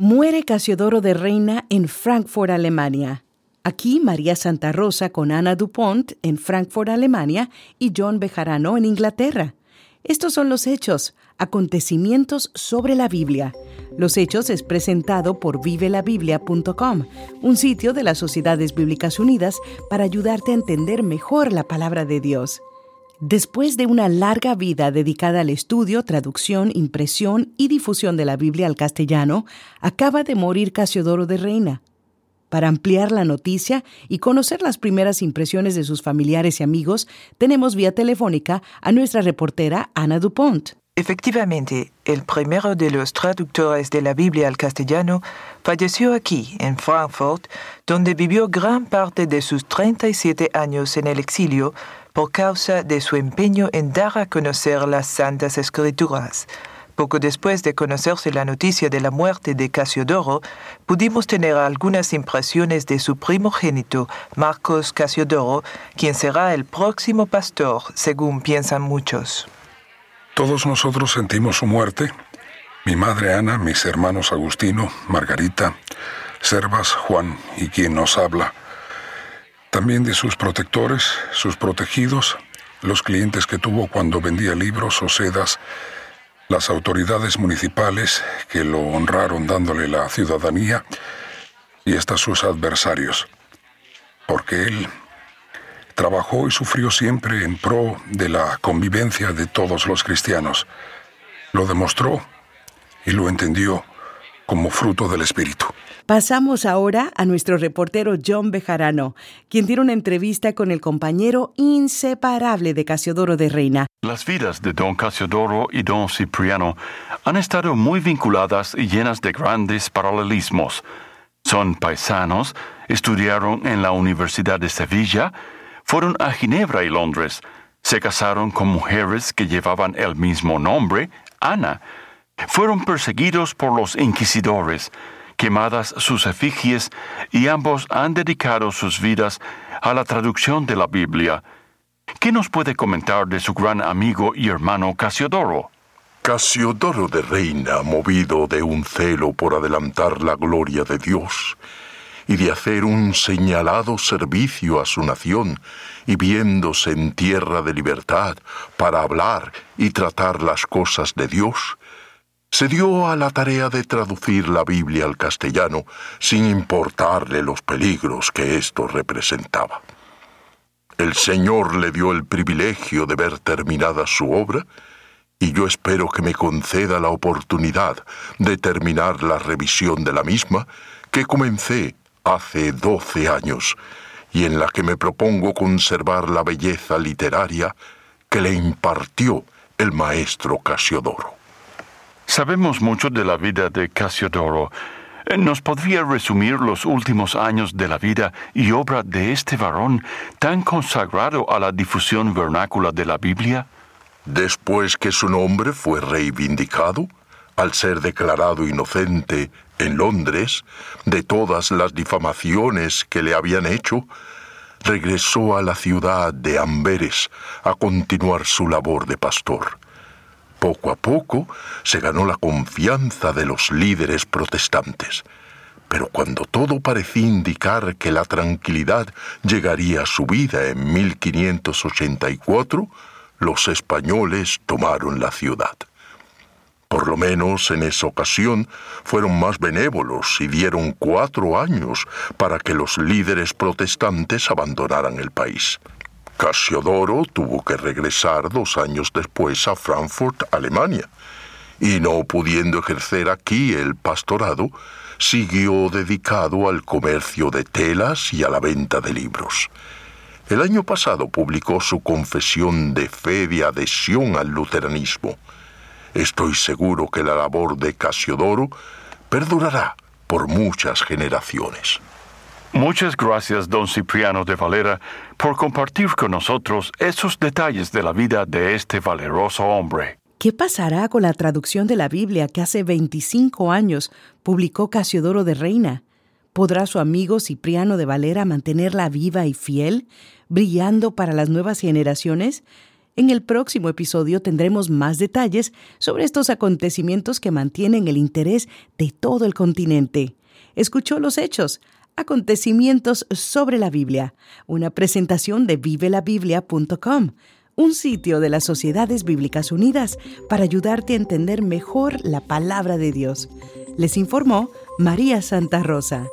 Muere Casiodoro de Reina en Frankfurt, Alemania. Aquí María Santa Rosa con Ana Dupont en Frankfurt, Alemania y John Bejarano en Inglaterra. Estos son los hechos, acontecimientos sobre la Biblia. Los Hechos es presentado por vivelabiblia.com, un sitio de las Sociedades Bíblicas Unidas para ayudarte a entender mejor la palabra de Dios. Después de una larga vida dedicada al estudio, traducción, impresión y difusión de la Biblia al castellano, acaba de morir Casiodoro de Reina. Para ampliar la noticia y conocer las primeras impresiones de sus familiares y amigos, tenemos vía telefónica a nuestra reportera Ana Dupont. Efectivamente, el primero de los traductores de la Biblia al castellano falleció aquí, en Frankfurt, donde vivió gran parte de sus 37 años en el exilio por causa de su empeño en dar a conocer las Santas Escrituras. Poco después de conocerse la noticia de la muerte de Casiodoro, pudimos tener algunas impresiones de su primogénito, Marcos Casiodoro, quien será el próximo pastor, según piensan muchos. Todos nosotros sentimos su muerte. Mi madre Ana, mis hermanos Agustino, Margarita, Servas, Juan y quien nos habla también de sus protectores, sus protegidos, los clientes que tuvo cuando vendía libros o sedas, las autoridades municipales que lo honraron dándole la ciudadanía y hasta sus adversarios, porque él trabajó y sufrió siempre en pro de la convivencia de todos los cristianos. Lo demostró y lo entendió como fruto del Espíritu. Pasamos ahora a nuestro reportero John Bejarano, quien tiene una entrevista con el compañero inseparable de Casiodoro de Reina. Las vidas de don Casiodoro y don Cipriano han estado muy vinculadas y llenas de grandes paralelismos. Son paisanos, estudiaron en la Universidad de Sevilla, fueron a Ginebra y Londres, se casaron con mujeres que llevaban el mismo nombre, Ana, fueron perseguidos por los inquisidores, quemadas sus efigies y ambos han dedicado sus vidas a la traducción de la Biblia. ¿Qué nos puede comentar de su gran amigo y hermano Casiodoro? Casiodoro de Reina, movido de un celo por adelantar la gloria de Dios y de hacer un señalado servicio a su nación, y viéndose en tierra de libertad para hablar y tratar las cosas de Dios, se dio a la tarea de traducir la Biblia al castellano sin importarle los peligros que esto representaba. El Señor le dio el privilegio de ver terminada su obra y yo espero que me conceda la oportunidad de terminar la revisión de la misma que comencé hace doce años y en la que me propongo conservar la belleza literaria que le impartió el maestro Casiodoro. Sabemos mucho de la vida de Casiodoro. Eh, ¿Nos podría resumir los últimos años de la vida y obra de este varón tan consagrado a la difusión vernácula de la Biblia? Después que su nombre fue reivindicado, al ser declarado inocente en Londres de todas las difamaciones que le habían hecho, regresó a la ciudad de Amberes a continuar su labor de pastor. Poco a poco se ganó la confianza de los líderes protestantes. Pero cuando todo parecía indicar que la tranquilidad llegaría a su vida en 1584, los españoles tomaron la ciudad. Por lo menos en esa ocasión fueron más benévolos y dieron cuatro años para que los líderes protestantes abandonaran el país. Casiodoro tuvo que regresar dos años después a Frankfurt, Alemania, y no pudiendo ejercer aquí el pastorado, siguió dedicado al comercio de telas y a la venta de libros. El año pasado publicó su confesión de fe de adhesión al luteranismo. Estoy seguro que la labor de Casiodoro perdurará por muchas generaciones. Muchas gracias, don Cipriano de Valera, por compartir con nosotros esos detalles de la vida de este valeroso hombre. ¿Qué pasará con la traducción de la Biblia que hace 25 años publicó Casiodoro de Reina? ¿Podrá su amigo Cipriano de Valera mantenerla viva y fiel, brillando para las nuevas generaciones? En el próximo episodio tendremos más detalles sobre estos acontecimientos que mantienen el interés de todo el continente. Escuchó los hechos, acontecimientos sobre la Biblia, una presentación de vivelabiblia.com, un sitio de las Sociedades Bíblicas Unidas para ayudarte a entender mejor la palabra de Dios. Les informó María Santa Rosa.